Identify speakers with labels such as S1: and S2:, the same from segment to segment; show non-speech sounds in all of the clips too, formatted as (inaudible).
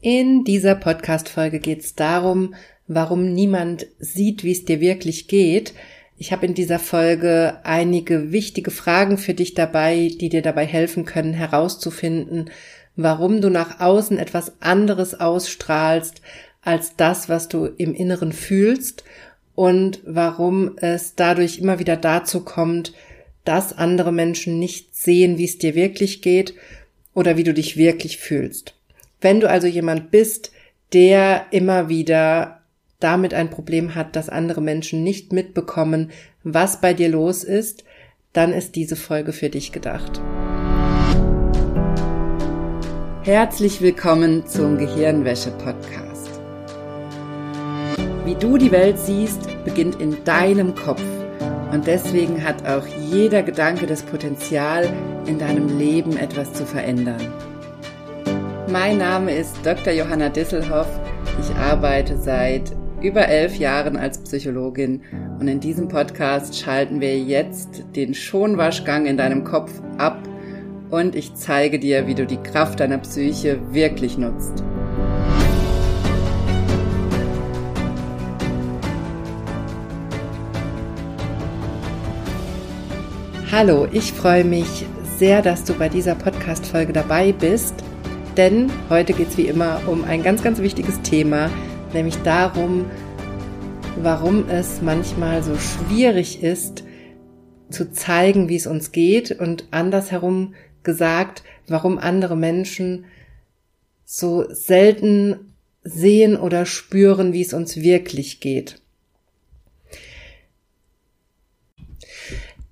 S1: In dieser Podcast-Folge geht es darum, warum niemand sieht, wie es dir wirklich geht. Ich habe in dieser Folge einige wichtige Fragen für dich dabei, die dir dabei helfen können, herauszufinden, warum du nach außen etwas anderes ausstrahlst als das, was du im Inneren fühlst und warum es dadurch immer wieder dazu kommt, dass andere Menschen nicht sehen, wie es dir wirklich geht oder wie du dich wirklich fühlst. Wenn du also jemand bist, der immer wieder damit ein Problem hat, dass andere Menschen nicht mitbekommen, was bei dir los ist, dann ist diese Folge für dich gedacht. Herzlich willkommen zum Gehirnwäsche-Podcast. Wie du die Welt siehst, beginnt in deinem Kopf. Und deswegen hat auch jeder Gedanke das Potenzial, in deinem Leben etwas zu verändern. Mein Name ist Dr. Johanna Disselhoff. Ich arbeite seit über elf Jahren als Psychologin und in diesem Podcast schalten wir jetzt den Schonwaschgang in deinem Kopf ab und ich zeige dir, wie du die Kraft deiner Psyche wirklich nutzt. Hallo, ich freue mich sehr, dass du bei dieser Podcast-Folge dabei bist denn heute geht es wie immer um ein ganz, ganz wichtiges Thema, nämlich darum, warum es manchmal so schwierig ist, zu zeigen, wie es uns geht und andersherum gesagt, warum andere Menschen so selten sehen oder spüren, wie es uns wirklich geht.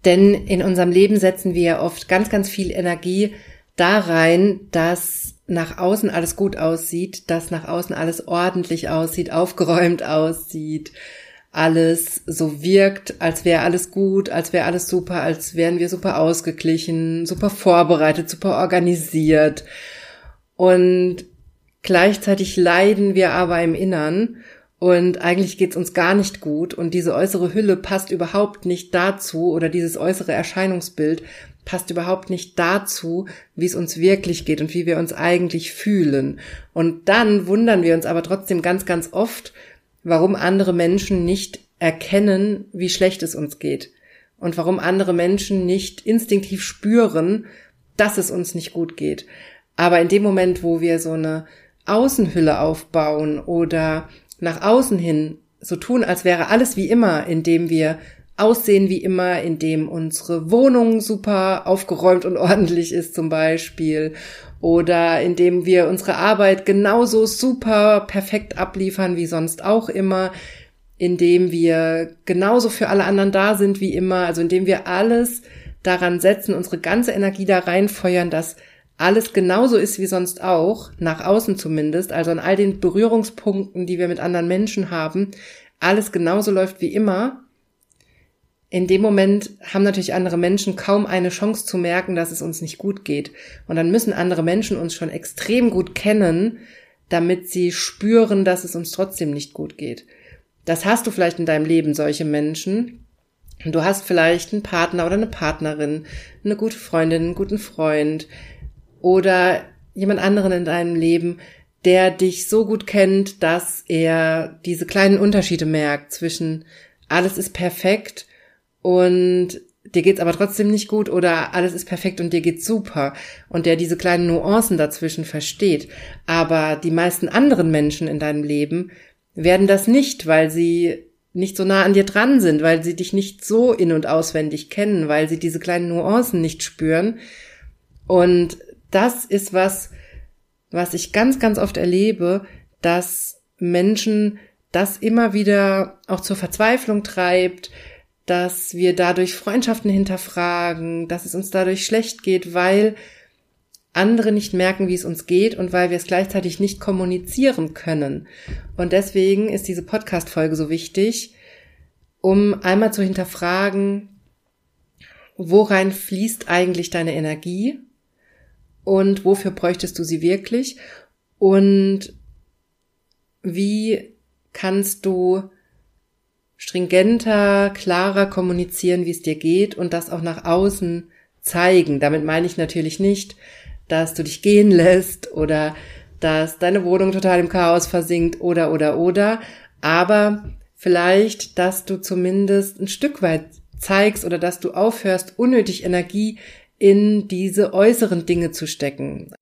S1: Denn in unserem Leben setzen wir oft ganz, ganz viel Energie da rein, dass nach außen alles gut aussieht, dass nach außen alles ordentlich aussieht, aufgeräumt aussieht, alles so wirkt, als wäre alles gut, als wäre alles super, als wären wir super ausgeglichen, super vorbereitet, super organisiert. Und gleichzeitig leiden wir aber im Innern und eigentlich geht's uns gar nicht gut und diese äußere Hülle passt überhaupt nicht dazu oder dieses äußere Erscheinungsbild passt überhaupt nicht dazu, wie es uns wirklich geht und wie wir uns eigentlich fühlen. Und dann wundern wir uns aber trotzdem ganz, ganz oft, warum andere Menschen nicht erkennen, wie schlecht es uns geht. Und warum andere Menschen nicht instinktiv spüren, dass es uns nicht gut geht. Aber in dem Moment, wo wir so eine Außenhülle aufbauen oder nach außen hin so tun, als wäre alles wie immer, indem wir aussehen wie immer, in dem unsere Wohnung super aufgeräumt und (laughs) ordentlich ist zum Beispiel. Oder in dem wir unsere Arbeit genauso super perfekt abliefern wie sonst auch immer, in dem wir genauso für alle anderen da sind wie immer, also in dem wir alles daran setzen, unsere ganze Energie da reinfeuern, dass alles genauso ist wie sonst auch, nach außen zumindest, also an all den Berührungspunkten, die wir mit anderen Menschen haben, alles genauso läuft wie immer, in dem Moment haben natürlich andere Menschen kaum eine Chance zu merken, dass es uns nicht gut geht. Und dann müssen andere Menschen uns schon extrem gut kennen, damit sie spüren, dass es uns trotzdem nicht gut geht. Das hast du vielleicht in deinem Leben, solche Menschen. Du hast vielleicht einen Partner oder eine Partnerin, eine gute Freundin, einen guten Freund oder jemand anderen in deinem Leben, der dich so gut kennt, dass er diese kleinen Unterschiede merkt zwischen alles ist perfekt und dir geht's aber trotzdem nicht gut oder alles ist perfekt und dir geht's super und der diese kleinen Nuancen dazwischen versteht. Aber die meisten anderen Menschen in deinem Leben werden das nicht, weil sie nicht so nah an dir dran sind, weil sie dich nicht so in und auswendig kennen, weil sie diese kleinen Nuancen nicht spüren. Und das ist was, was ich ganz, ganz oft erlebe, dass Menschen das immer wieder auch zur Verzweiflung treibt, dass wir dadurch Freundschaften hinterfragen, dass es uns dadurch schlecht geht, weil andere nicht merken, wie es uns geht und weil wir es gleichzeitig nicht kommunizieren können. Und deswegen ist diese Podcast-Folge so wichtig, um einmal zu hinterfragen, worein fließt eigentlich deine Energie und wofür bräuchtest du sie wirklich und wie kannst du stringenter, klarer kommunizieren, wie es dir geht und das auch nach außen zeigen. Damit meine ich natürlich nicht, dass du dich gehen lässt oder dass deine Wohnung total im Chaos versinkt oder oder oder, aber vielleicht, dass du zumindest ein Stück weit zeigst oder dass du aufhörst, unnötig Energie in diese äußeren Dinge zu stecken.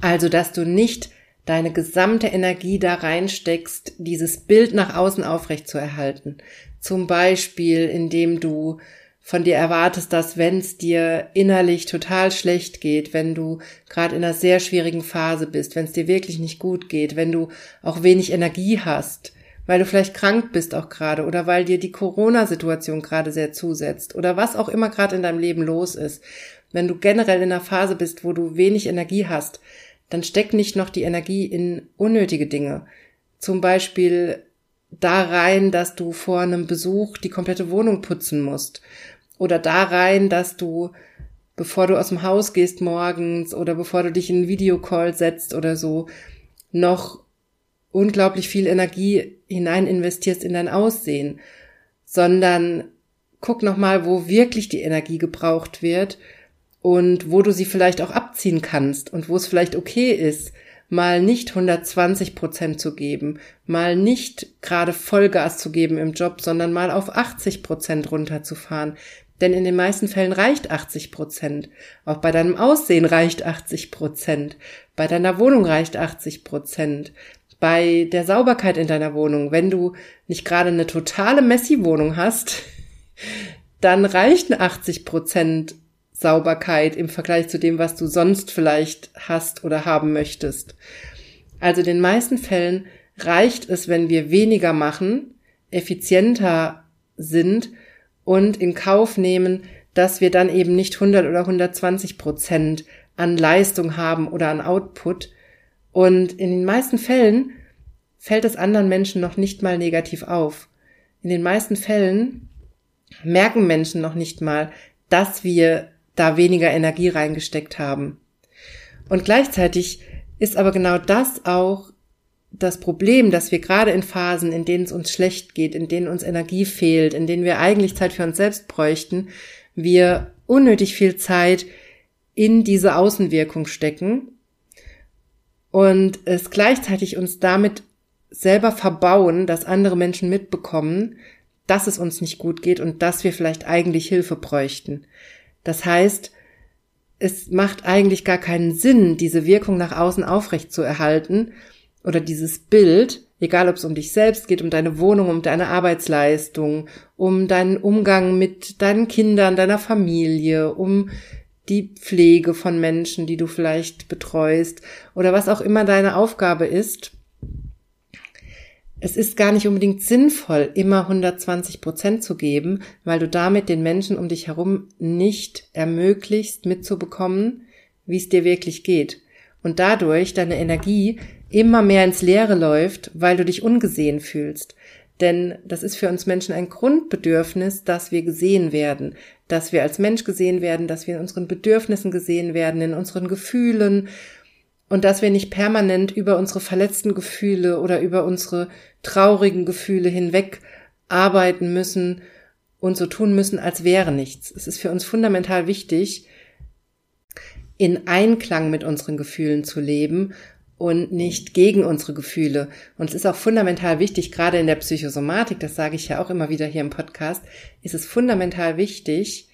S1: Also, dass du nicht deine gesamte Energie da reinsteckst, dieses Bild nach außen aufrecht zu erhalten. Zum Beispiel, indem du von dir erwartest, dass wenn es dir innerlich total schlecht geht, wenn du gerade in einer sehr schwierigen Phase bist, wenn es dir wirklich nicht gut geht, wenn du auch wenig Energie hast, weil du vielleicht krank bist auch gerade oder weil dir die Corona-Situation gerade sehr zusetzt oder was auch immer gerade in deinem Leben los ist, wenn du generell in einer Phase bist, wo du wenig Energie hast, dann steck nicht noch die Energie in unnötige Dinge. Zum Beispiel da rein, dass du vor einem Besuch die komplette Wohnung putzen musst. Oder da rein, dass du, bevor du aus dem Haus gehst morgens oder bevor du dich in einen Videocall setzt oder so, noch unglaublich viel Energie hinein investierst in dein Aussehen, sondern guck nochmal, wo wirklich die Energie gebraucht wird und wo du sie vielleicht auch abziehen kannst und wo es vielleicht okay ist, mal nicht 120 Prozent zu geben, mal nicht gerade Vollgas zu geben im Job, sondern mal auf 80 Prozent runterzufahren. Denn in den meisten Fällen reicht 80 Prozent. Auch bei deinem Aussehen reicht 80 Prozent. Bei deiner Wohnung reicht 80 Prozent. Bei der Sauberkeit in deiner Wohnung, wenn du nicht gerade eine totale Messi-Wohnung hast, (laughs) dann reichen 80 Prozent Sauberkeit im Vergleich zu dem, was du sonst vielleicht hast oder haben möchtest. Also in den meisten Fällen reicht es, wenn wir weniger machen, effizienter sind und in Kauf nehmen, dass wir dann eben nicht 100 oder 120 Prozent an Leistung haben oder an Output. Und in den meisten Fällen fällt es anderen Menschen noch nicht mal negativ auf. In den meisten Fällen merken Menschen noch nicht mal, dass wir da weniger Energie reingesteckt haben. Und gleichzeitig ist aber genau das auch das Problem, dass wir gerade in Phasen, in denen es uns schlecht geht, in denen uns Energie fehlt, in denen wir eigentlich Zeit für uns selbst bräuchten, wir unnötig viel Zeit in diese Außenwirkung stecken und es gleichzeitig uns damit selber verbauen, dass andere Menschen mitbekommen, dass es uns nicht gut geht und dass wir vielleicht eigentlich Hilfe bräuchten. Das heißt, es macht eigentlich gar keinen Sinn, diese Wirkung nach außen aufrecht zu erhalten oder dieses Bild, egal ob es um dich selbst geht, um deine Wohnung, um deine Arbeitsleistung, um deinen Umgang mit deinen Kindern, deiner Familie, um die Pflege von Menschen, die du vielleicht betreust oder was auch immer deine Aufgabe ist, es ist gar nicht unbedingt sinnvoll, immer 120 Prozent zu geben, weil du damit den Menschen um dich herum nicht ermöglicht, mitzubekommen, wie es dir wirklich geht. Und dadurch deine Energie immer mehr ins Leere läuft, weil du dich ungesehen fühlst. Denn das ist für uns Menschen ein Grundbedürfnis, dass wir gesehen werden, dass wir als Mensch gesehen werden, dass wir in unseren Bedürfnissen gesehen werden, in unseren Gefühlen und dass wir nicht permanent über unsere verletzten Gefühle oder über unsere traurigen Gefühle hinweg arbeiten müssen und so tun müssen, als wäre nichts. Es ist für uns fundamental wichtig, in Einklang mit unseren Gefühlen zu leben und nicht gegen unsere Gefühle. Und es ist auch fundamental wichtig, gerade in der Psychosomatik, das sage ich ja auch immer wieder hier im Podcast, ist es fundamental wichtig,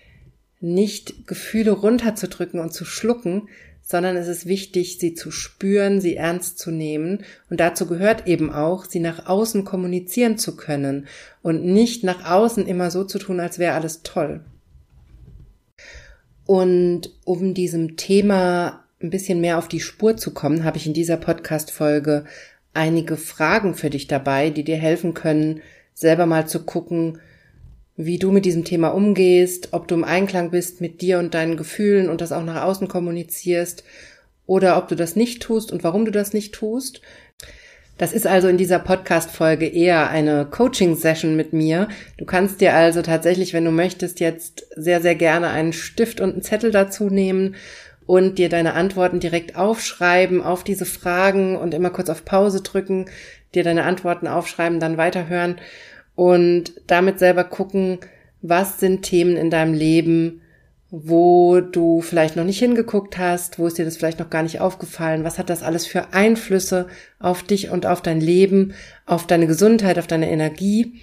S1: nicht Gefühle runterzudrücken und zu schlucken, sondern es ist wichtig, sie zu spüren, sie ernst zu nehmen. Und dazu gehört eben auch, sie nach außen kommunizieren zu können und nicht nach außen immer so zu tun, als wäre alles toll. Und um diesem Thema ein bisschen mehr auf die Spur zu kommen, habe ich in dieser Podcast-Folge einige Fragen für dich dabei, die dir helfen können, selber mal zu gucken, wie du mit diesem Thema umgehst, ob du im Einklang bist mit dir und deinen Gefühlen und das auch nach außen kommunizierst oder ob du das nicht tust und warum du das nicht tust. Das ist also in dieser Podcast-Folge eher eine Coaching-Session mit mir. Du kannst dir also tatsächlich, wenn du möchtest, jetzt sehr, sehr gerne einen Stift und einen Zettel dazu nehmen und dir deine Antworten direkt aufschreiben auf diese Fragen und immer kurz auf Pause drücken, dir deine Antworten aufschreiben, dann weiterhören und damit selber gucken, was sind Themen in deinem Leben, wo du vielleicht noch nicht hingeguckt hast, wo ist dir das vielleicht noch gar nicht aufgefallen, was hat das alles für Einflüsse auf dich und auf dein Leben, auf deine Gesundheit, auf deine Energie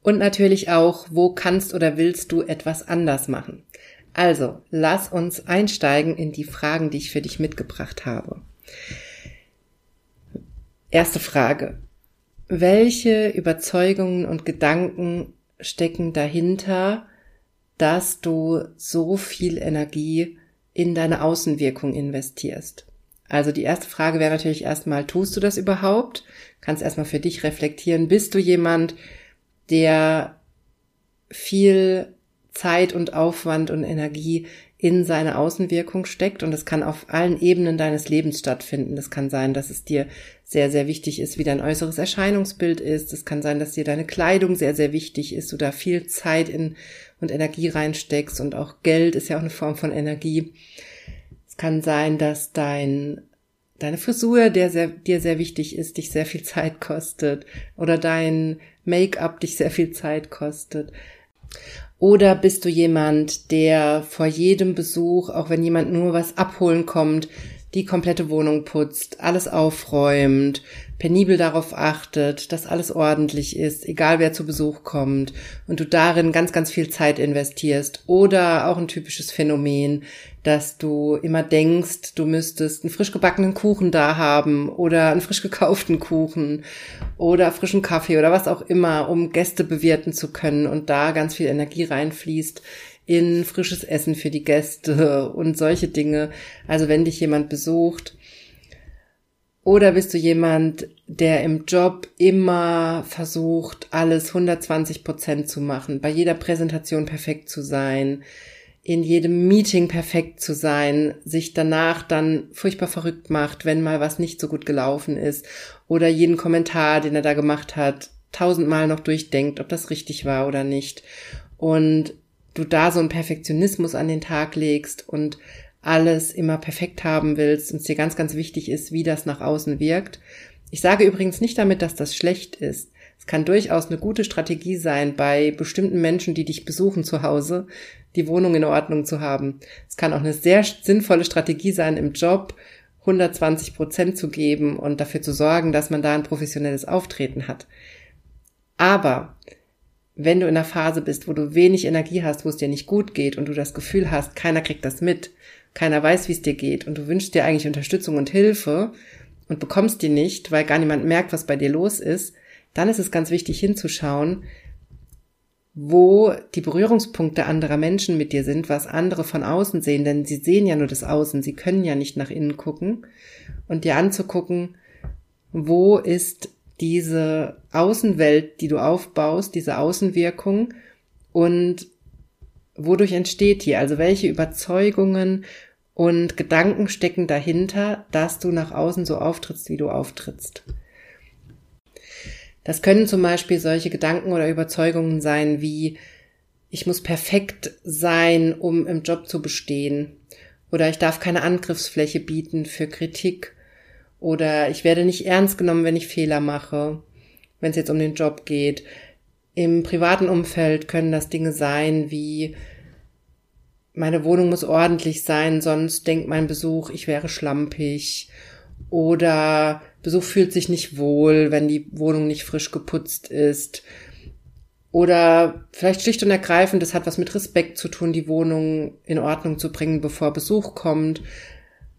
S1: und natürlich auch, wo kannst oder willst du etwas anders machen. Also, lass uns einsteigen in die Fragen, die ich für dich mitgebracht habe. Erste Frage. Welche Überzeugungen und Gedanken stecken dahinter, dass du so viel Energie in deine Außenwirkung investierst? Also die erste Frage wäre natürlich erstmal, tust du das überhaupt? Kannst erstmal für dich reflektieren. Bist du jemand, der viel Zeit und Aufwand und Energie in seine Außenwirkung steckt und es kann auf allen Ebenen deines Lebens stattfinden. Das kann sein, dass es dir sehr, sehr wichtig ist, wie dein äußeres Erscheinungsbild ist. Es kann sein, dass dir deine Kleidung sehr, sehr wichtig ist, du da viel Zeit in und Energie reinsteckst und auch Geld ist ja auch eine Form von Energie. Es kann sein, dass dein deine Frisur, der sehr, dir sehr wichtig ist, dich sehr viel Zeit kostet oder dein Make-up dich sehr viel Zeit kostet. Oder bist du jemand, der vor jedem Besuch, auch wenn jemand nur was abholen kommt, die komplette Wohnung putzt, alles aufräumt, penibel darauf achtet, dass alles ordentlich ist, egal wer zu Besuch kommt und du darin ganz, ganz viel Zeit investierst. Oder auch ein typisches Phänomen, dass du immer denkst, du müsstest einen frisch gebackenen Kuchen da haben oder einen frisch gekauften Kuchen oder frischen Kaffee oder was auch immer, um Gäste bewirten zu können und da ganz viel Energie reinfließt in frisches Essen für die Gäste und solche Dinge. Also wenn dich jemand besucht, oder bist du jemand, der im Job immer versucht, alles 120 Prozent zu machen, bei jeder Präsentation perfekt zu sein, in jedem Meeting perfekt zu sein, sich danach dann furchtbar verrückt macht, wenn mal was nicht so gut gelaufen ist oder jeden Kommentar, den er da gemacht hat, tausendmal noch durchdenkt, ob das richtig war oder nicht. Und du da so einen Perfektionismus an den Tag legst und alles immer perfekt haben willst und es dir ganz, ganz wichtig ist, wie das nach außen wirkt. Ich sage übrigens nicht damit, dass das schlecht ist. Es kann durchaus eine gute Strategie sein, bei bestimmten Menschen, die dich besuchen zu Hause, die Wohnung in Ordnung zu haben. Es kann auch eine sehr sinnvolle Strategie sein, im Job 120 Prozent zu geben und dafür zu sorgen, dass man da ein professionelles Auftreten hat. Aber wenn du in einer Phase bist, wo du wenig Energie hast, wo es dir nicht gut geht und du das Gefühl hast, keiner kriegt das mit, keiner weiß, wie es dir geht. Und du wünschst dir eigentlich Unterstützung und Hilfe und bekommst die nicht, weil gar niemand merkt, was bei dir los ist, dann ist es ganz wichtig hinzuschauen, wo die Berührungspunkte anderer Menschen mit dir sind, was andere von außen sehen, denn sie sehen ja nur das Außen, sie können ja nicht nach innen gucken. Und dir anzugucken, wo ist diese Außenwelt, die du aufbaust, diese Außenwirkung und wodurch entsteht die? Also welche Überzeugungen und Gedanken stecken dahinter, dass du nach außen so auftrittst, wie du auftrittst? Das können zum Beispiel solche Gedanken oder Überzeugungen sein wie, ich muss perfekt sein, um im Job zu bestehen. Oder ich darf keine Angriffsfläche bieten für Kritik. Oder ich werde nicht ernst genommen, wenn ich Fehler mache, wenn es jetzt um den Job geht. Im privaten Umfeld können das Dinge sein wie, meine Wohnung muss ordentlich sein, sonst denkt mein Besuch, ich wäre schlampig. Oder Besuch fühlt sich nicht wohl, wenn die Wohnung nicht frisch geputzt ist. Oder vielleicht schlicht und ergreifend, es hat was mit Respekt zu tun, die Wohnung in Ordnung zu bringen, bevor Besuch kommt.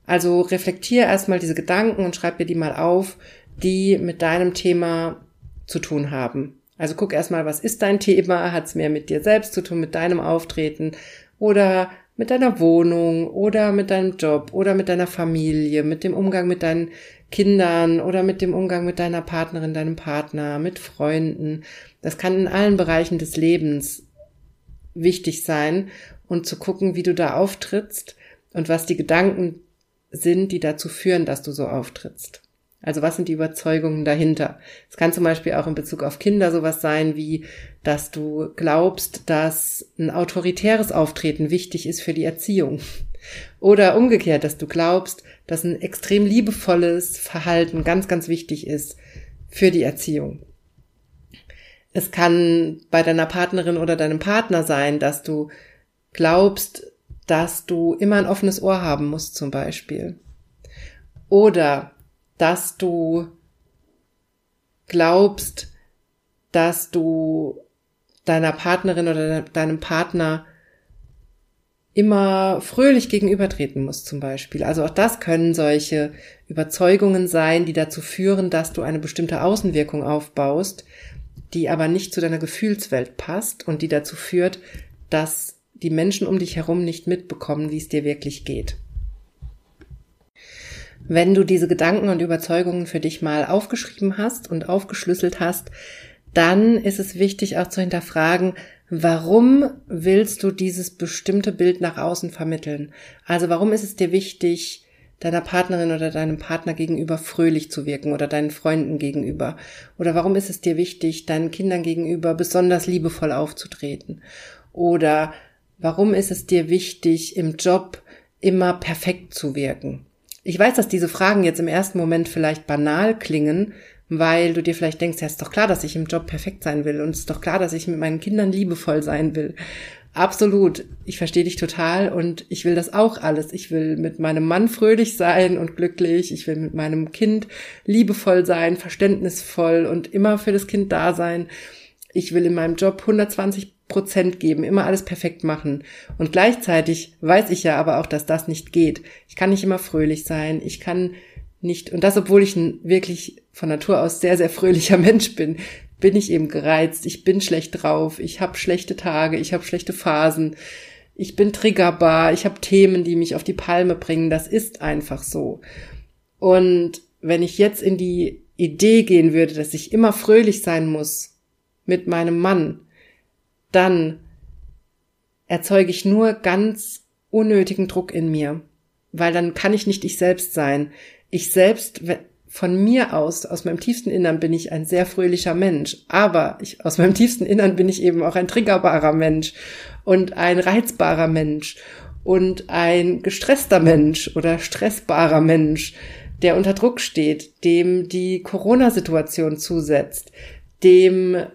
S1: Also reflektier erstmal diese Gedanken und schreib dir die mal auf, die mit deinem Thema zu tun haben. Also guck erstmal, was ist dein Thema? Hat es mehr mit dir selbst zu tun, mit deinem Auftreten oder mit deiner Wohnung oder mit deinem Job oder mit deiner Familie, mit dem Umgang mit deinen Kindern oder mit dem Umgang mit deiner Partnerin, deinem Partner, mit Freunden. Das kann in allen Bereichen des Lebens wichtig sein und zu gucken, wie du da auftrittst und was die Gedanken sind, die dazu führen, dass du so auftrittst. Also was sind die Überzeugungen dahinter? Es kann zum Beispiel auch in Bezug auf Kinder sowas sein wie, dass du glaubst, dass ein autoritäres Auftreten wichtig ist für die Erziehung. Oder umgekehrt, dass du glaubst, dass ein extrem liebevolles Verhalten ganz, ganz wichtig ist für die Erziehung. Es kann bei deiner Partnerin oder deinem Partner sein, dass du glaubst, dass du immer ein offenes Ohr haben musst zum Beispiel. Oder dass du glaubst, dass du deiner Partnerin oder deinem Partner immer fröhlich gegenübertreten musst zum Beispiel. Also auch das können solche Überzeugungen sein, die dazu führen, dass du eine bestimmte Außenwirkung aufbaust, die aber nicht zu deiner Gefühlswelt passt und die dazu führt, dass die Menschen um dich herum nicht mitbekommen, wie es dir wirklich geht. Wenn du diese Gedanken und Überzeugungen für dich mal aufgeschrieben hast und aufgeschlüsselt hast, dann ist es wichtig auch zu hinterfragen, warum willst du dieses bestimmte Bild nach außen vermitteln? Also warum ist es dir wichtig, deiner Partnerin oder deinem Partner gegenüber fröhlich zu wirken oder deinen Freunden gegenüber? Oder warum ist es dir wichtig, deinen Kindern gegenüber besonders liebevoll aufzutreten? Oder warum ist es dir wichtig, im Job immer perfekt zu wirken? Ich weiß, dass diese Fragen jetzt im ersten Moment vielleicht banal klingen, weil du dir vielleicht denkst, ja, ist doch klar, dass ich im Job perfekt sein will und es ist doch klar, dass ich mit meinen Kindern liebevoll sein will. Absolut. Ich verstehe dich total und ich will das auch alles. Ich will mit meinem Mann fröhlich sein und glücklich. Ich will mit meinem Kind liebevoll sein, verständnisvoll und immer für das Kind da sein. Ich will in meinem Job 120 Prozent geben, immer alles perfekt machen. Und gleichzeitig weiß ich ja aber auch, dass das nicht geht. Ich kann nicht immer fröhlich sein. Ich kann nicht, und das, obwohl ich ein wirklich von Natur aus sehr, sehr fröhlicher (laughs) Mensch bin, bin ich eben gereizt, ich bin schlecht drauf, ich habe schlechte Tage, ich habe schlechte Phasen, ich bin triggerbar, ich habe Themen, die mich auf die Palme bringen, das ist einfach so. Und wenn ich jetzt in die Idee gehen würde, dass ich immer fröhlich sein muss mit meinem Mann, dann erzeuge ich nur ganz unnötigen Druck in mir, weil dann kann ich nicht ich selbst sein. Ich selbst von mir aus, aus meinem tiefsten Innern bin ich ein sehr fröhlicher Mensch, aber ich, aus meinem tiefsten Innern bin ich eben auch ein triggerbarer Mensch und ein reizbarer Mensch und ein gestresster Mensch oder stressbarer Mensch, der unter Druck steht, dem die Corona-Situation zusetzt, dem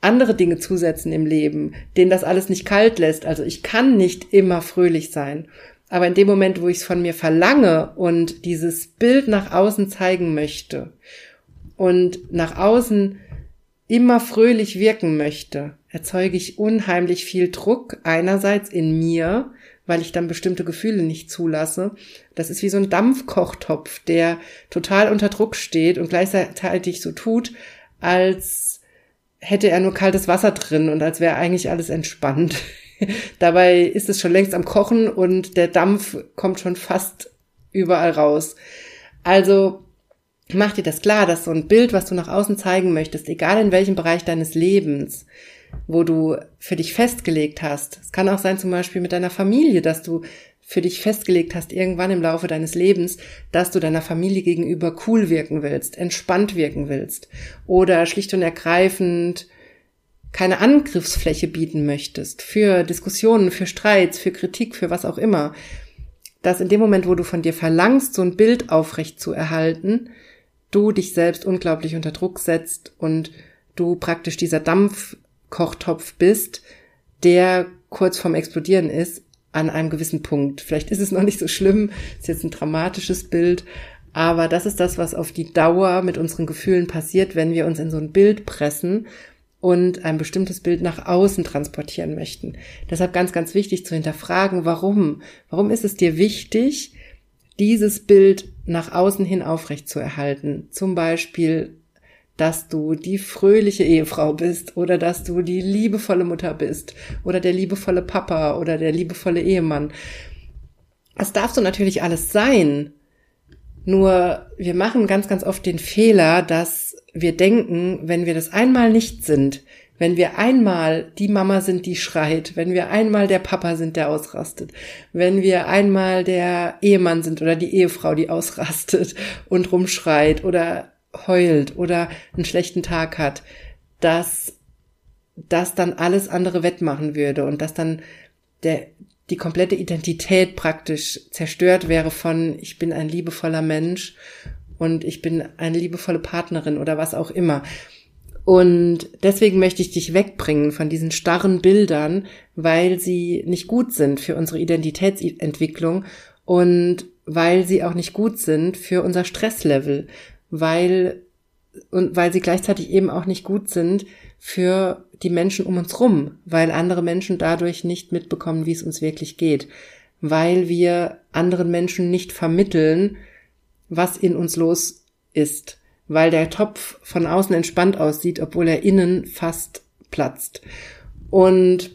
S1: andere Dinge zusetzen im Leben, den das alles nicht kalt lässt. Also ich kann nicht immer fröhlich sein. Aber in dem Moment, wo ich es von mir verlange und dieses Bild nach außen zeigen möchte und nach außen immer fröhlich wirken möchte, erzeuge ich unheimlich viel Druck einerseits in mir, weil ich dann bestimmte Gefühle nicht zulasse. Das ist wie so ein Dampfkochtopf, der total unter Druck steht und gleichzeitig so tut, als hätte er nur kaltes Wasser drin und als wäre eigentlich alles entspannt. (laughs) Dabei ist es schon längst am Kochen und der Dampf kommt schon fast überall raus. Also mach dir das klar, dass so ein Bild, was du nach außen zeigen möchtest, egal in welchem Bereich deines Lebens, wo du für dich festgelegt hast. Es kann auch sein zum Beispiel mit deiner Familie, dass du für dich festgelegt hast, irgendwann im Laufe deines Lebens, dass du deiner Familie gegenüber cool wirken willst, entspannt wirken willst oder schlicht und ergreifend keine Angriffsfläche bieten möchtest für Diskussionen, für Streits, für Kritik, für was auch immer, dass in dem Moment, wo du von dir verlangst, so ein Bild aufrecht zu erhalten, du dich selbst unglaublich unter Druck setzt und du praktisch dieser Dampfkochtopf bist, der kurz vorm Explodieren ist an einem gewissen Punkt. Vielleicht ist es noch nicht so schlimm, ist jetzt ein dramatisches Bild, aber das ist das, was auf die Dauer mit unseren Gefühlen passiert, wenn wir uns in so ein Bild pressen und ein bestimmtes Bild nach außen transportieren möchten. Deshalb ganz, ganz wichtig zu hinterfragen, warum? Warum ist es dir wichtig, dieses Bild nach außen hin aufrecht zu erhalten? Zum Beispiel, dass du die fröhliche Ehefrau bist oder dass du die liebevolle Mutter bist oder der liebevolle Papa oder der liebevolle Ehemann. Das darfst du natürlich alles sein. Nur wir machen ganz, ganz oft den Fehler, dass wir denken, wenn wir das einmal nicht sind, wenn wir einmal die Mama sind, die schreit, wenn wir einmal der Papa sind, der ausrastet, wenn wir einmal der Ehemann sind oder die Ehefrau, die ausrastet und rumschreit oder heult oder einen schlechten Tag hat, dass das dann alles andere wettmachen würde und dass dann der, die komplette Identität praktisch zerstört wäre von ich bin ein liebevoller Mensch und ich bin eine liebevolle Partnerin oder was auch immer. Und deswegen möchte ich dich wegbringen von diesen starren Bildern, weil sie nicht gut sind für unsere Identitätsentwicklung und weil sie auch nicht gut sind für unser Stresslevel, weil und weil sie gleichzeitig eben auch nicht gut sind für die Menschen um uns rum, weil andere Menschen dadurch nicht mitbekommen, wie es uns wirklich geht, weil wir anderen Menschen nicht vermitteln, was in uns los ist, weil der Topf von außen entspannt aussieht, obwohl er innen fast platzt. Und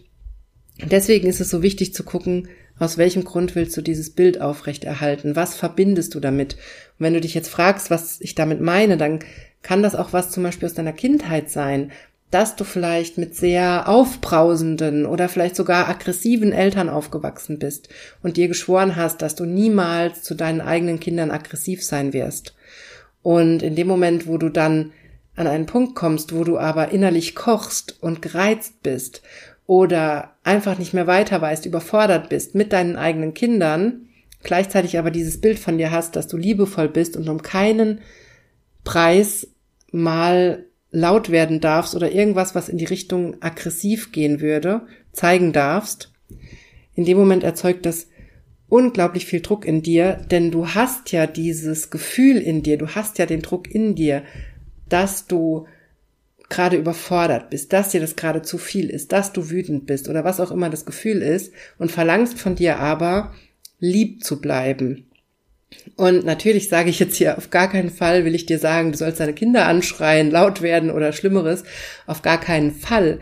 S1: deswegen ist es so wichtig zu gucken, aus welchem Grund willst du dieses Bild aufrechterhalten? Was verbindest du damit? Und wenn du dich jetzt fragst, was ich damit meine, dann kann das auch was zum Beispiel aus deiner Kindheit sein, dass du vielleicht mit sehr aufbrausenden oder vielleicht sogar aggressiven Eltern aufgewachsen bist und dir geschworen hast, dass du niemals zu deinen eigenen Kindern aggressiv sein wirst. Und in dem Moment, wo du dann an einen Punkt kommst, wo du aber innerlich kochst und gereizt bist oder einfach nicht mehr weiter weißt, überfordert bist mit deinen eigenen Kindern, gleichzeitig aber dieses Bild von dir hast, dass du liebevoll bist und um keinen Preis mal laut werden darfst oder irgendwas, was in die Richtung aggressiv gehen würde, zeigen darfst, in dem Moment erzeugt das unglaublich viel Druck in dir, denn du hast ja dieses Gefühl in dir, du hast ja den Druck in dir, dass du gerade überfordert bist, dass dir das gerade zu viel ist, dass du wütend bist oder was auch immer das Gefühl ist und verlangst von dir aber, lieb zu bleiben. Und natürlich sage ich jetzt hier auf gar keinen Fall, will ich dir sagen, du sollst deine Kinder anschreien, laut werden oder Schlimmeres. Auf gar keinen Fall.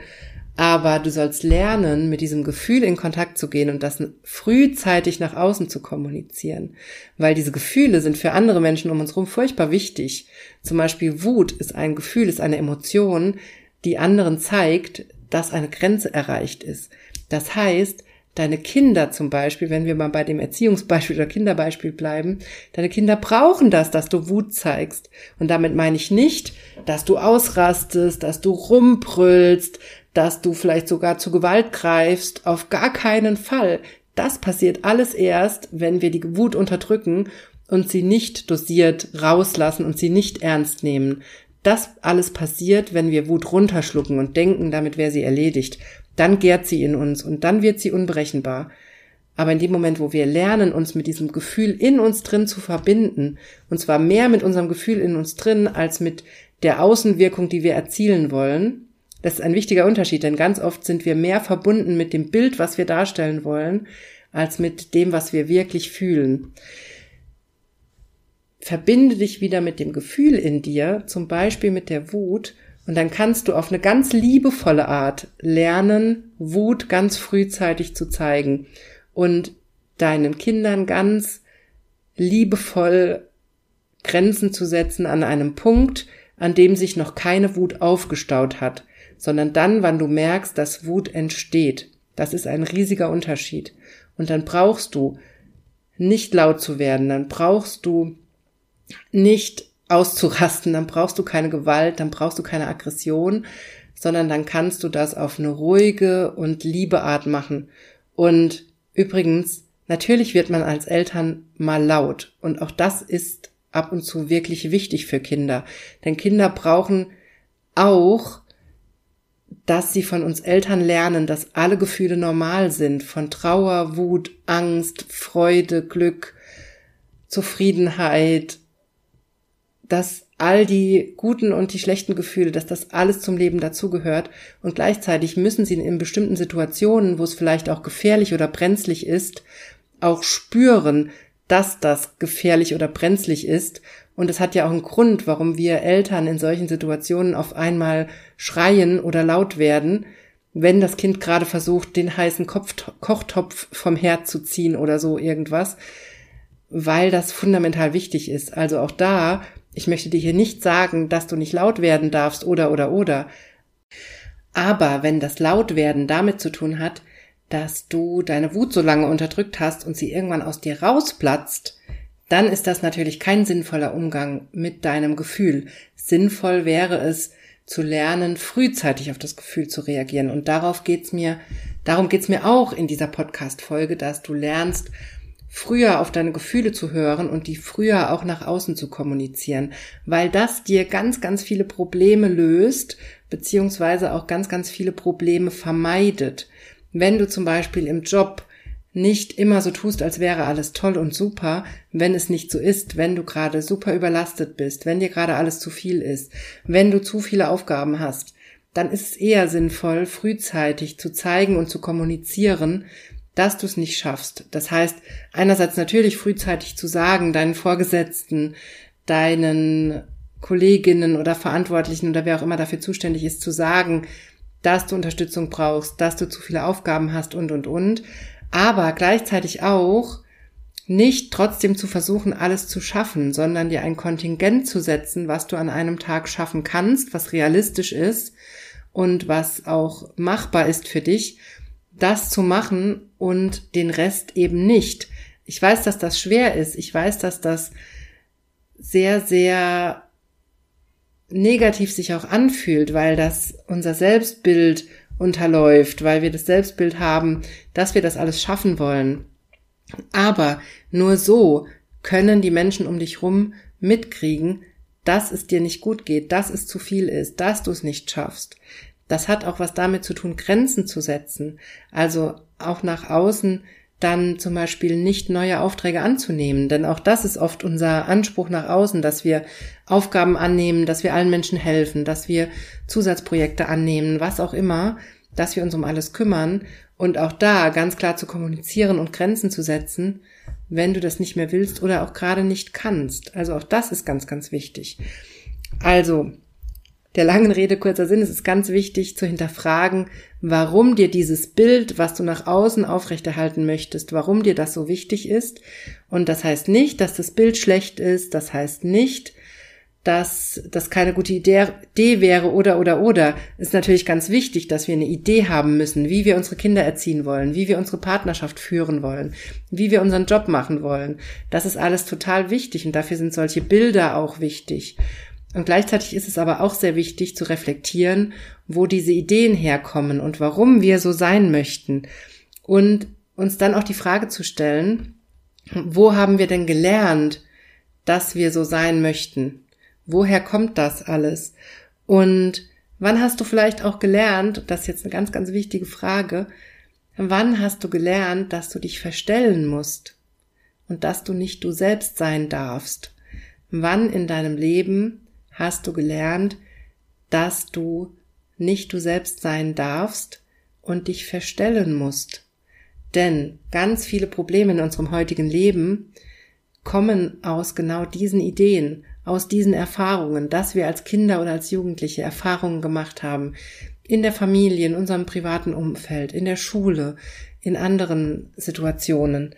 S1: Aber du sollst lernen, mit diesem Gefühl in Kontakt zu gehen und das frühzeitig nach außen zu kommunizieren. Weil diese Gefühle sind für andere Menschen um uns herum furchtbar wichtig. Zum Beispiel Wut ist ein Gefühl, ist eine Emotion, die anderen zeigt, dass eine Grenze erreicht ist. Das heißt, deine Kinder zum Beispiel, wenn wir mal bei dem Erziehungsbeispiel oder Kinderbeispiel bleiben, deine Kinder brauchen das, dass du Wut zeigst. Und damit meine ich nicht, dass du ausrastest, dass du rumbrüllst, dass du vielleicht sogar zu Gewalt greifst. Auf gar keinen Fall. Das passiert alles erst, wenn wir die Wut unterdrücken und sie nicht dosiert rauslassen und sie nicht ernst nehmen. Das alles passiert, wenn wir Wut runterschlucken und denken, damit wäre sie erledigt. Dann gärt sie in uns und dann wird sie unberechenbar. Aber in dem Moment, wo wir lernen, uns mit diesem Gefühl in uns drin zu verbinden, und zwar mehr mit unserem Gefühl in uns drin als mit der Außenwirkung, die wir erzielen wollen, das ist ein wichtiger Unterschied, denn ganz oft sind wir mehr verbunden mit dem Bild, was wir darstellen wollen, als mit dem, was wir wirklich fühlen. Verbinde dich wieder mit dem Gefühl in dir, zum Beispiel mit der Wut, und dann kannst du auf eine ganz liebevolle Art lernen, Wut ganz frühzeitig zu zeigen und deinen Kindern ganz liebevoll Grenzen zu setzen an einem Punkt, an dem sich noch keine Wut aufgestaut hat sondern dann, wann du merkst, dass Wut entsteht. Das ist ein riesiger Unterschied. Und dann brauchst du nicht laut zu werden, dann brauchst du nicht auszurasten, dann brauchst du keine Gewalt, dann brauchst du keine Aggression, sondern dann kannst du das auf eine ruhige und liebe Art machen. Und übrigens, natürlich wird man als Eltern mal laut. Und auch das ist ab und zu wirklich wichtig für Kinder. Denn Kinder brauchen auch dass sie von uns Eltern lernen, dass alle Gefühle normal sind, von Trauer, Wut, Angst, Freude, Glück, Zufriedenheit, dass all die guten und die schlechten Gefühle, dass das alles zum Leben dazugehört und gleichzeitig müssen sie in bestimmten Situationen, wo es vielleicht auch gefährlich oder brenzlig ist, auch spüren, dass das gefährlich oder brenzlig ist und es hat ja auch einen Grund, warum wir Eltern in solchen Situationen auf einmal schreien oder laut werden, wenn das Kind gerade versucht, den heißen Kopf Kochtopf vom Herd zu ziehen oder so irgendwas, weil das fundamental wichtig ist. Also auch da, ich möchte dir hier nicht sagen, dass du nicht laut werden darfst oder oder oder. Aber wenn das Lautwerden damit zu tun hat, dass du deine Wut so lange unterdrückt hast und sie irgendwann aus dir rausplatzt, dann ist das natürlich kein sinnvoller Umgang mit deinem Gefühl. Sinnvoll wäre es, zu lernen, frühzeitig auf das Gefühl zu reagieren. Und darauf geht's mir, darum geht's mir auch in dieser Podcast-Folge, dass du lernst, früher auf deine Gefühle zu hören und die früher auch nach außen zu kommunizieren, weil das dir ganz, ganz viele Probleme löst, beziehungsweise auch ganz, ganz viele Probleme vermeidet. Wenn du zum Beispiel im Job nicht immer so tust, als wäre alles toll und super, wenn es nicht so ist, wenn du gerade super überlastet bist, wenn dir gerade alles zu viel ist, wenn du zu viele Aufgaben hast, dann ist es eher sinnvoll, frühzeitig zu zeigen und zu kommunizieren, dass du es nicht schaffst. Das heißt, einerseits natürlich frühzeitig zu sagen, deinen Vorgesetzten, deinen Kolleginnen oder Verantwortlichen oder wer auch immer dafür zuständig ist, zu sagen, dass du Unterstützung brauchst, dass du zu viele Aufgaben hast und, und, und. Aber gleichzeitig auch nicht trotzdem zu versuchen, alles zu schaffen, sondern dir ein Kontingent zu setzen, was du an einem Tag schaffen kannst, was realistisch ist und was auch machbar ist für dich das zu machen und den Rest eben nicht. Ich weiß, dass das schwer ist. Ich weiß, dass das sehr, sehr negativ sich auch anfühlt, weil das unser Selbstbild unterläuft, weil wir das Selbstbild haben, dass wir das alles schaffen wollen. Aber nur so können die Menschen um dich rum mitkriegen, dass es dir nicht gut geht, dass es zu viel ist, dass du es nicht schaffst. Das hat auch was damit zu tun, Grenzen zu setzen. Also auch nach außen dann zum Beispiel nicht neue Aufträge anzunehmen. Denn auch das ist oft unser Anspruch nach außen, dass wir Aufgaben annehmen, dass wir allen Menschen helfen, dass wir Zusatzprojekte annehmen, was auch immer, dass wir uns um alles kümmern und auch da ganz klar zu kommunizieren und Grenzen zu setzen, wenn du das nicht mehr willst oder auch gerade nicht kannst. Also auch das ist ganz, ganz wichtig. Also der langen Rede kurzer Sinn, es ist ganz wichtig zu hinterfragen, warum dir dieses Bild, was du nach außen aufrechterhalten möchtest, warum dir das so wichtig ist. Und das heißt nicht, dass das Bild schlecht ist, das heißt nicht, dass das keine gute Idee wäre oder oder oder. Ist natürlich ganz wichtig, dass wir eine Idee haben müssen, wie wir unsere Kinder erziehen wollen, wie wir unsere Partnerschaft führen wollen, wie wir unseren Job machen wollen. Das ist alles total wichtig und dafür sind solche Bilder auch wichtig. Und gleichzeitig ist es aber auch sehr wichtig zu reflektieren, wo diese Ideen herkommen und warum wir so sein möchten. Und uns dann auch die Frage zu stellen, wo haben wir denn gelernt, dass wir so sein möchten? Woher kommt das alles? Und wann hast du vielleicht auch gelernt, das ist jetzt eine ganz, ganz wichtige Frage, wann hast du gelernt, dass du dich verstellen musst und dass du nicht du selbst sein darfst? Wann in deinem Leben hast du gelernt, dass du nicht du selbst sein darfst und dich verstellen musst. Denn ganz viele Probleme in unserem heutigen Leben kommen aus genau diesen Ideen, aus diesen Erfahrungen, dass wir als Kinder oder als Jugendliche Erfahrungen gemacht haben, in der Familie, in unserem privaten Umfeld, in der Schule, in anderen Situationen,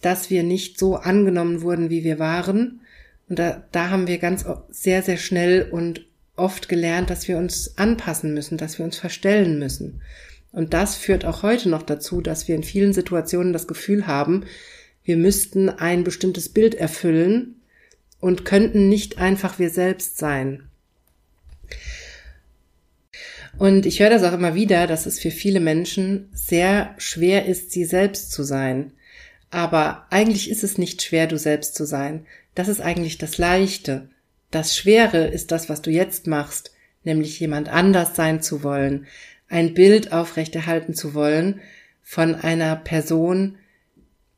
S1: dass wir nicht so angenommen wurden, wie wir waren und da, da haben wir ganz sehr, sehr schnell und oft gelernt, dass wir uns anpassen müssen, dass wir uns verstellen müssen. Und das führt auch heute noch dazu, dass wir in vielen Situationen das Gefühl haben, wir müssten ein bestimmtes Bild erfüllen und könnten nicht einfach wir selbst sein. Und ich höre das auch immer wieder, dass es für viele Menschen sehr schwer ist, sie selbst zu sein. Aber eigentlich ist es nicht schwer, du selbst zu sein. Das ist eigentlich das Leichte. Das Schwere ist das, was du jetzt machst, nämlich jemand anders sein zu wollen, ein Bild aufrechterhalten zu wollen von einer Person,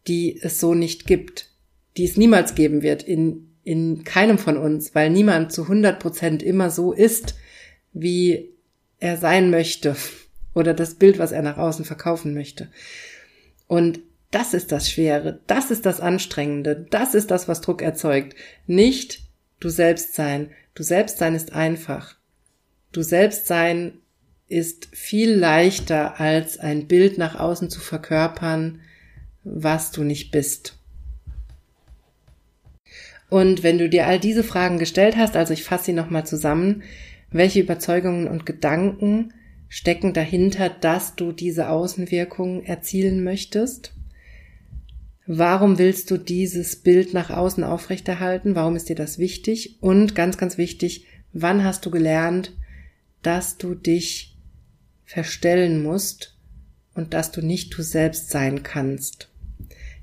S1: die es so nicht gibt, die es niemals geben wird in, in keinem von uns, weil niemand zu 100 Prozent immer so ist, wie er sein möchte (laughs) oder das Bild, was er nach außen verkaufen möchte. Und das ist das Schwere, das ist das Anstrengende, das ist das, was Druck erzeugt. Nicht du selbst sein. Du selbst sein ist einfach. Du selbst sein ist viel leichter als ein Bild nach außen zu verkörpern, was du nicht bist. Und wenn du dir all diese Fragen gestellt hast, also ich fasse sie nochmal zusammen, welche Überzeugungen und Gedanken stecken dahinter, dass du diese Außenwirkung erzielen möchtest? Warum willst du dieses Bild nach außen aufrechterhalten? Warum ist dir das wichtig? Und ganz, ganz wichtig, wann hast du gelernt, dass du dich verstellen musst und dass du nicht du selbst sein kannst?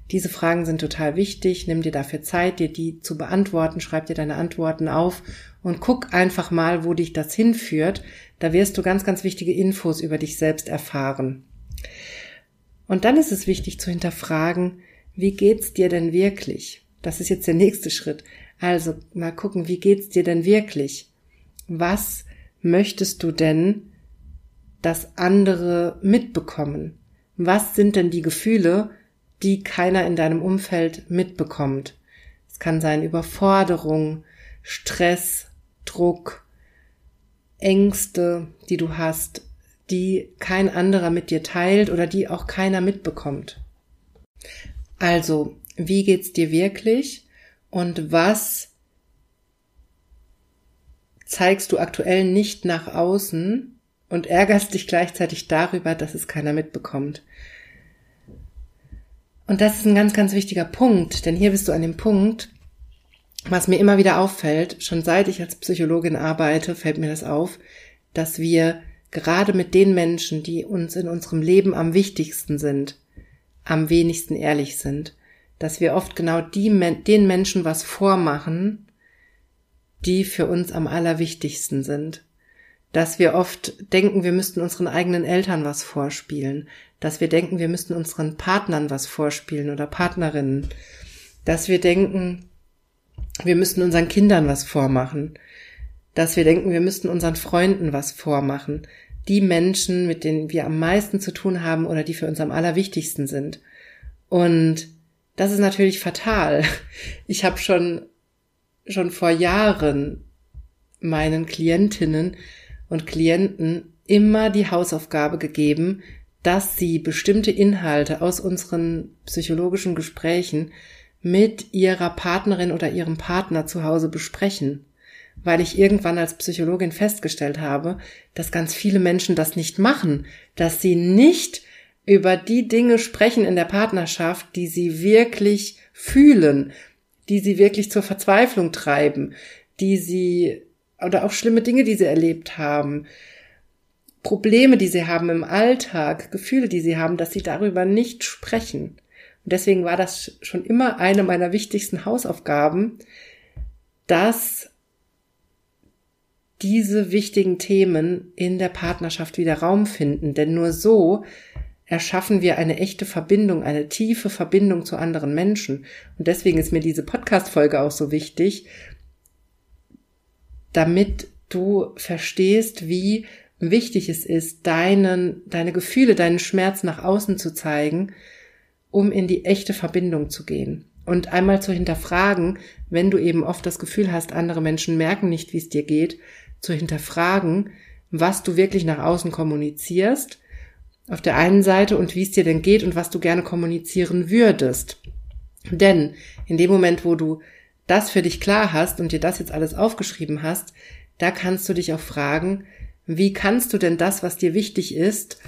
S1: Diese Fragen sind total wichtig. Nimm dir dafür Zeit, dir die zu beantworten. Schreib dir deine Antworten auf und guck einfach mal, wo dich das hinführt. Da wirst du ganz, ganz wichtige Infos über dich selbst erfahren. Und dann ist es wichtig zu hinterfragen, wie geht's dir denn wirklich? Das ist jetzt der nächste Schritt. Also mal gucken, wie geht's dir denn wirklich? Was möchtest du denn, dass andere mitbekommen? Was sind denn die Gefühle, die keiner in deinem Umfeld mitbekommt? Es kann sein Überforderung, Stress, Druck, Ängste, die du hast, die kein anderer mit dir teilt oder die auch keiner mitbekommt. Also, wie geht's dir wirklich und was zeigst du aktuell nicht nach außen und ärgerst dich gleichzeitig darüber, dass es keiner mitbekommt? Und das ist ein ganz, ganz wichtiger Punkt, denn hier bist du an dem Punkt, was mir immer wieder auffällt, schon seit ich als Psychologin arbeite, fällt mir das auf, dass wir gerade mit den Menschen, die uns in unserem Leben am wichtigsten sind, am wenigsten ehrlich sind, dass wir oft genau die, den Menschen was vormachen, die für uns am allerwichtigsten sind. Dass wir oft denken, wir müssten unseren eigenen Eltern was vorspielen. Dass wir denken, wir müssten unseren Partnern was vorspielen oder Partnerinnen. Dass wir denken, wir müssten unseren Kindern was vormachen. Dass wir denken, wir müssten unseren Freunden was vormachen die Menschen, mit denen wir am meisten zu tun haben oder die für uns am allerwichtigsten sind. Und das ist natürlich fatal. Ich habe schon schon vor Jahren meinen Klientinnen und Klienten immer die Hausaufgabe gegeben, dass sie bestimmte Inhalte aus unseren psychologischen Gesprächen mit ihrer Partnerin oder ihrem Partner zu Hause besprechen weil ich irgendwann als Psychologin festgestellt habe, dass ganz viele Menschen das nicht machen, dass sie nicht über die Dinge sprechen in der Partnerschaft, die sie wirklich fühlen, die sie wirklich zur Verzweiflung treiben, die sie oder auch schlimme Dinge, die sie erlebt haben, Probleme, die sie haben im Alltag, Gefühle, die sie haben, dass sie darüber nicht sprechen. Und deswegen war das schon immer eine meiner wichtigsten Hausaufgaben, dass diese wichtigen Themen in der Partnerschaft wieder Raum finden. Denn nur so erschaffen wir eine echte Verbindung, eine tiefe Verbindung zu anderen Menschen. Und deswegen ist mir diese Podcast-Folge auch so wichtig, damit du verstehst, wie wichtig es ist, deinen, deine Gefühle, deinen Schmerz nach außen zu zeigen, um in die echte Verbindung zu gehen. Und einmal zu hinterfragen, wenn du eben oft das Gefühl hast, andere Menschen merken nicht, wie es dir geht, zu hinterfragen, was du wirklich nach außen kommunizierst, auf der einen Seite und wie es dir denn geht und was du gerne kommunizieren würdest. Denn in dem Moment, wo du das für dich klar hast und dir das jetzt alles aufgeschrieben hast, da kannst du dich auch fragen, wie kannst du denn das, was dir wichtig ist,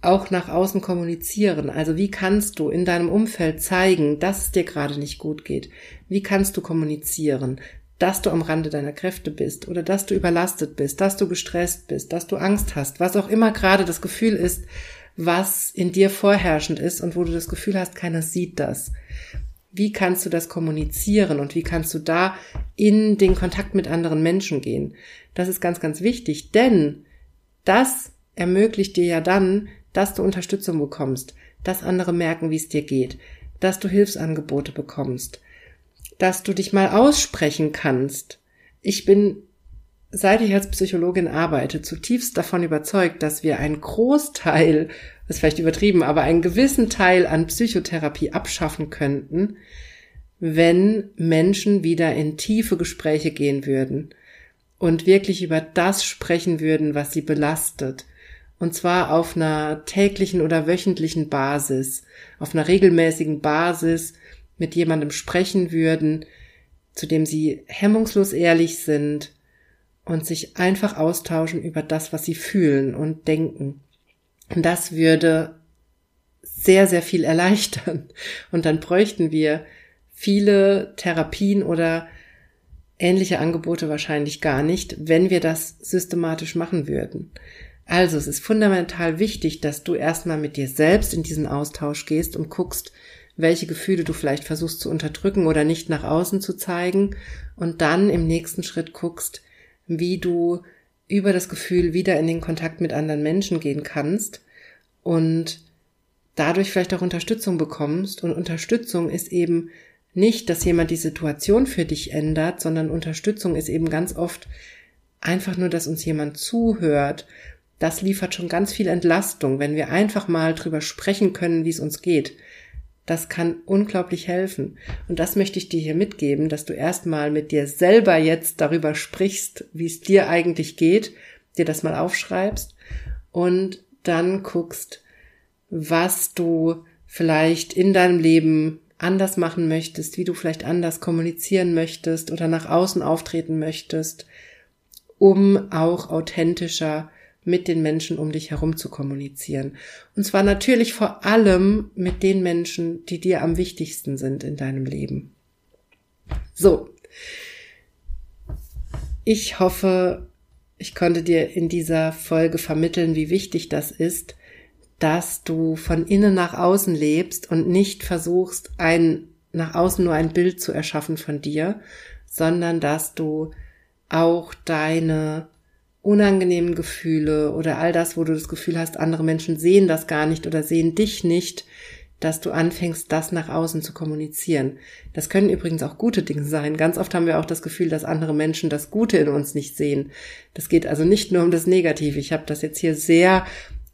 S1: auch nach außen kommunizieren? Also wie kannst du in deinem Umfeld zeigen, dass es dir gerade nicht gut geht? Wie kannst du kommunizieren? Dass du am Rande deiner Kräfte bist oder dass du überlastet bist, dass du gestresst bist, dass du Angst hast, was auch immer gerade das Gefühl ist, was in dir vorherrschend ist und wo du das Gefühl hast, keiner sieht das. Wie kannst du das kommunizieren und wie kannst du da in den Kontakt mit anderen Menschen gehen? Das ist ganz, ganz wichtig, denn das ermöglicht dir ja dann, dass du Unterstützung bekommst, dass andere merken, wie es dir geht, dass du Hilfsangebote bekommst, dass du dich mal aussprechen kannst. Ich bin, seit ich als Psychologin arbeite, zutiefst davon überzeugt, dass wir einen Großteil, das ist vielleicht übertrieben, aber einen gewissen Teil an Psychotherapie abschaffen könnten, wenn Menschen wieder in tiefe Gespräche gehen würden und wirklich über das sprechen würden, was sie belastet. Und zwar auf einer täglichen oder wöchentlichen Basis, auf einer regelmäßigen Basis, mit jemandem sprechen würden, zu dem sie hemmungslos ehrlich sind und sich einfach austauschen über das, was sie fühlen und denken. Und das würde sehr, sehr viel (laughs) erleichtern. Und dann bräuchten wir viele Therapien oder ähnliche Angebote wahrscheinlich gar nicht, wenn wir das systematisch machen würden. Also es ist fundamental wichtig, dass du erstmal mit dir selbst in diesen Austausch gehst und guckst, welche Gefühle du vielleicht versuchst zu unterdrücken oder nicht nach außen zu zeigen und dann im nächsten Schritt guckst, wie du über das Gefühl wieder in den Kontakt mit anderen Menschen gehen kannst und dadurch vielleicht auch Unterstützung bekommst. Und Unterstützung ist eben nicht, dass jemand die Situation für dich ändert, sondern Unterstützung ist eben ganz oft einfach nur, dass uns jemand zuhört. Das liefert schon ganz viel Entlastung, wenn wir einfach mal drüber sprechen können, wie es uns geht. Das kann unglaublich helfen. Und das möchte ich dir hier mitgeben, dass du erstmal mit dir selber jetzt darüber sprichst, wie es dir eigentlich geht, dir das mal aufschreibst und dann guckst, was du vielleicht in deinem Leben anders machen möchtest, wie du vielleicht anders kommunizieren möchtest oder nach außen auftreten möchtest, um auch authentischer mit den Menschen um dich herum zu kommunizieren. Und zwar natürlich vor allem mit den Menschen, die dir am wichtigsten sind in deinem Leben. So. Ich hoffe, ich konnte dir in dieser Folge vermitteln, wie wichtig das ist, dass du von innen nach außen lebst und nicht versuchst, ein nach außen nur ein Bild zu erschaffen von dir, sondern dass du auch deine unangenehmen Gefühle oder all das, wo du das Gefühl hast, andere Menschen sehen das gar nicht oder sehen dich nicht, dass du anfängst, das nach außen zu kommunizieren. Das können übrigens auch gute Dinge sein. Ganz oft haben wir auch das Gefühl, dass andere Menschen das Gute in uns nicht sehen. Das geht also nicht nur um das Negative. Ich habe das jetzt hier sehr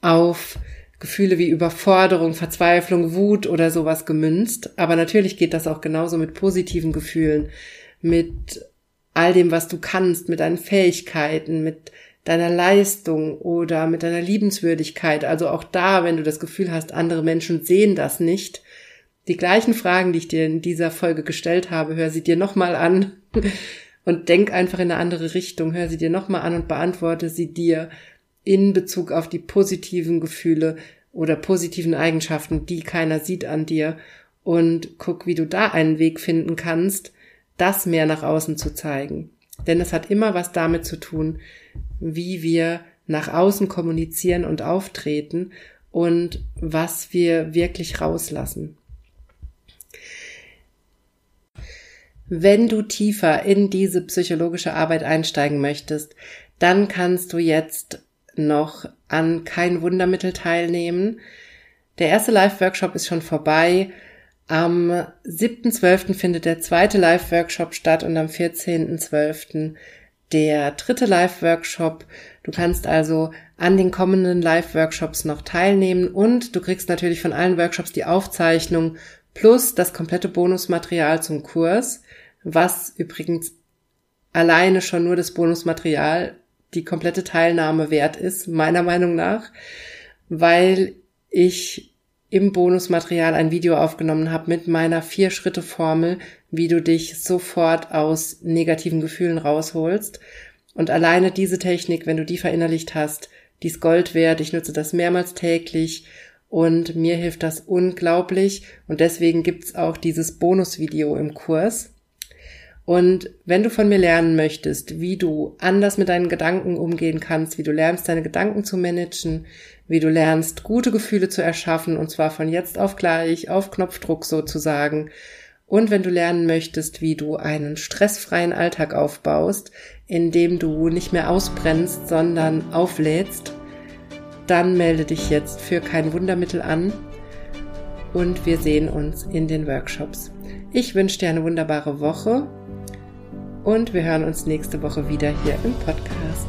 S1: auf Gefühle wie Überforderung, Verzweiflung, Wut oder sowas gemünzt. Aber natürlich geht das auch genauso mit positiven Gefühlen, mit all dem, was du kannst, mit deinen Fähigkeiten, mit deiner Leistung oder mit deiner Liebenswürdigkeit. Also auch da, wenn du das Gefühl hast, andere Menschen sehen das nicht. Die gleichen Fragen, die ich dir in dieser Folge gestellt habe, hör sie dir nochmal an (laughs) und denk einfach in eine andere Richtung. Hör sie dir nochmal an und beantworte sie dir in Bezug auf die positiven Gefühle oder positiven Eigenschaften, die keiner sieht an dir und guck, wie du da einen Weg finden kannst, das mehr nach außen zu zeigen. Denn es hat immer was damit zu tun, wie wir nach außen kommunizieren und auftreten und was wir wirklich rauslassen. Wenn du tiefer in diese psychologische Arbeit einsteigen möchtest, dann kannst du jetzt noch an kein Wundermittel teilnehmen. Der erste Live-Workshop ist schon vorbei am 7.12. findet der zweite Live-Workshop statt und am 14.12. der dritte Live-Workshop. Du kannst also an den kommenden Live-Workshops noch teilnehmen und du kriegst natürlich von allen Workshops die Aufzeichnung plus das komplette Bonusmaterial zum Kurs, was übrigens alleine schon nur das Bonusmaterial die komplette Teilnahme wert ist, meiner Meinung nach, weil ich im Bonusmaterial ein Video aufgenommen habe mit meiner Vier-Schritte-Formel, wie du dich sofort aus negativen Gefühlen rausholst. Und alleine diese Technik, wenn du die verinnerlicht hast, die ist Gold wert. Ich nutze das mehrmals täglich und mir hilft das unglaublich. Und deswegen gibt's auch dieses Bonusvideo im Kurs. Und wenn du von mir lernen möchtest, wie du anders mit deinen Gedanken umgehen kannst, wie du lernst, deine Gedanken zu managen, wie du lernst, gute Gefühle zu erschaffen, und zwar von jetzt auf gleich, auf Knopfdruck sozusagen, und wenn du lernen möchtest, wie du einen stressfreien Alltag aufbaust, in dem du nicht mehr ausbrennst, sondern auflädst, dann melde dich jetzt für kein Wundermittel an und wir sehen uns in den Workshops. Ich wünsche dir eine wunderbare Woche und wir hören uns nächste Woche wieder hier im Podcast.